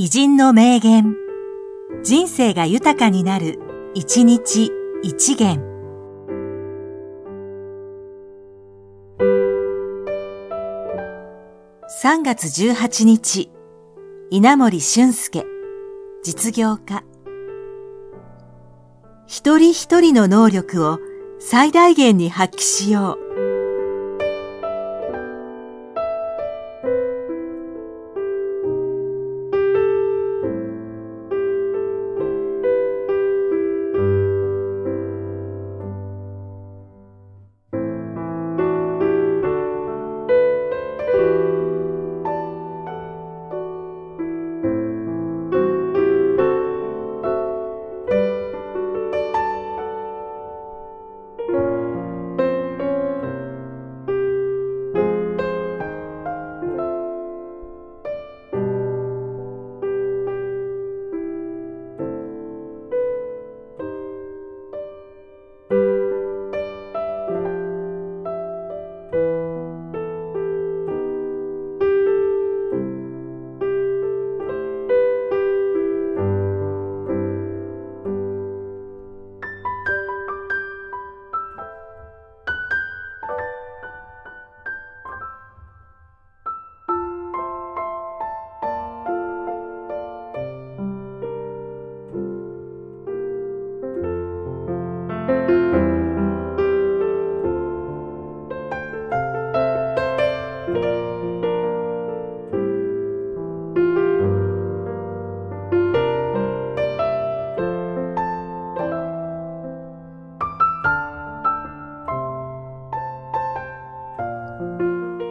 偉人の名言。人生が豊かになる、一日一元。3月18日、稲森俊介、実業家。一人一人の能力を最大限に発揮しよう。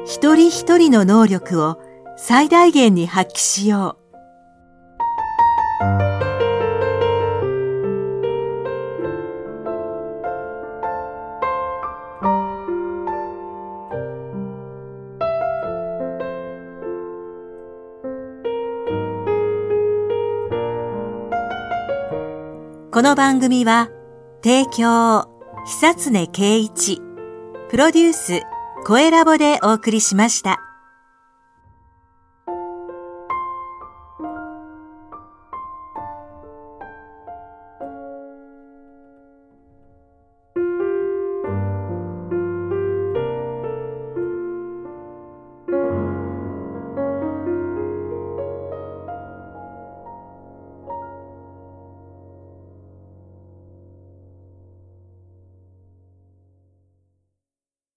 一人一人の能力を最大限に発揮しよう。この番組は、提供、久常圭一、プロデュース、声ラボでお送りしました。